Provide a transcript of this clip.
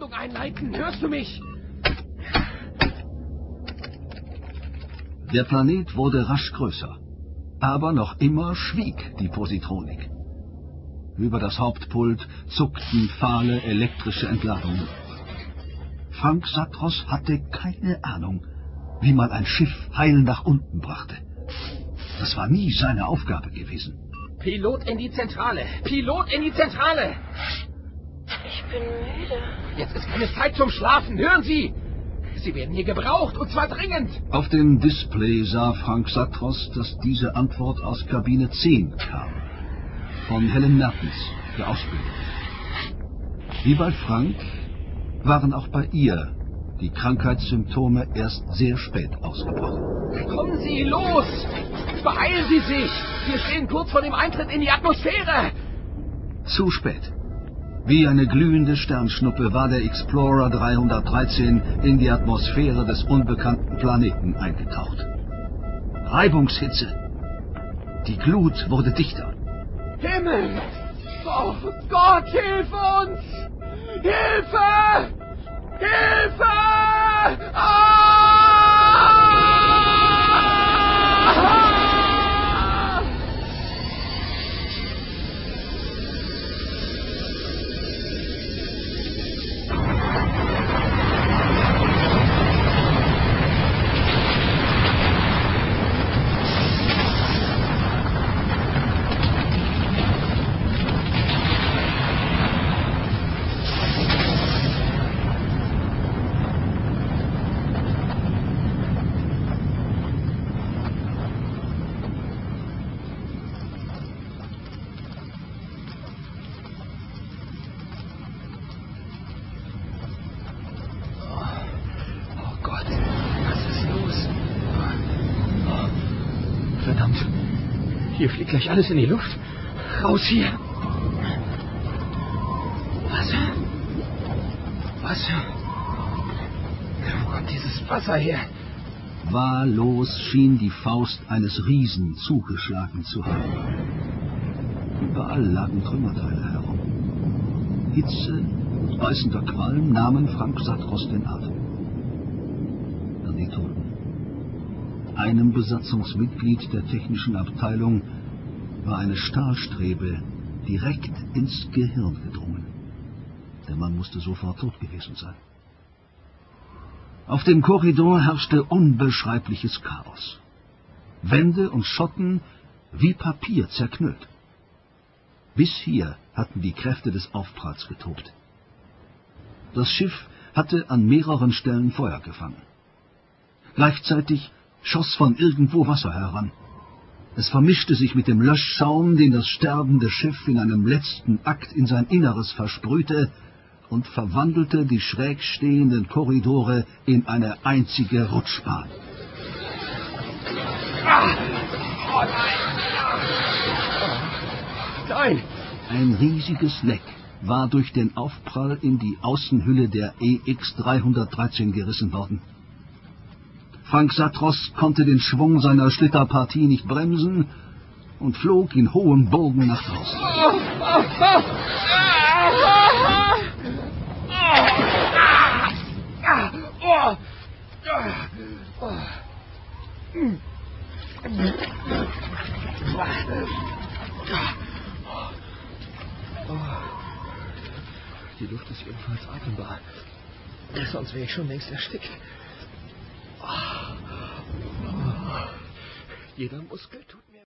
Landung einleiten. Hörst du mich? Der Planet wurde rasch größer. Aber noch immer schwieg die Positronik. Über das Hauptpult zuckten fahle elektrische Entladungen. Frank Satros hatte keine Ahnung, wie man ein Schiff heil nach unten brachte. Das war nie seine Aufgabe gewesen. Pilot in die Zentrale! Pilot in die Zentrale! Bin müde. Jetzt ist keine Zeit zum Schlafen. Hören Sie! Sie werden hier gebraucht, und zwar dringend. Auf dem Display sah Frank Satros, dass diese Antwort aus Kabine 10 kam. Von Helen Mertens, der Ausbildung. Wie bei Frank waren auch bei ihr die Krankheitssymptome erst sehr spät ausgebrochen. Kommen Sie, los! Beeilen Sie sich! Wir stehen kurz vor dem Eintritt in die Atmosphäre! Zu spät. Wie eine glühende Sternschnuppe war der Explorer 313 in die Atmosphäre des unbekannten Planeten eingetaucht. Reibungshitze. Die Glut wurde dichter. Himmel! Oh Gott, hilf uns! Hilfe! Hilfe! Hier fliegt gleich alles in die Luft. Raus hier. Wasser? Wasser? Wo kommt dieses Wasser her? Wahllos schien die Faust eines Riesen zugeschlagen zu haben. Überall lagen Trümmerteile herum. Hitze und beißender Qualm nahmen Frank Satros den Atem. Dann die Toten. Einem Besatzungsmitglied der technischen Abteilung war eine Stahlstrebe direkt ins Gehirn gedrungen. Der Mann musste sofort tot gewesen sein. Auf dem Korridor herrschte unbeschreibliches Chaos. Wände und Schotten wie Papier zerknüllt. Bis hier hatten die Kräfte des Aufpralls getobt. Das Schiff hatte an mehreren Stellen Feuer gefangen. Gleichzeitig schoss von irgendwo Wasser heran. Es vermischte sich mit dem Löschschaum, den das sterbende Schiff in einem letzten Akt in sein Inneres versprühte, und verwandelte die schräg stehenden Korridore in eine einzige Rutschbahn. Oh nein! Nein! Ein riesiges Leck war durch den Aufprall in die Außenhülle der EX-313 gerissen worden. Frank Satros konnte den Schwung seiner Schlitterpartie nicht bremsen und flog in hohem Bogen nach draußen. Die Luft ist jedenfalls atembar. Sonst wäre ich schon längst erstickt. jedem muss Geld tun.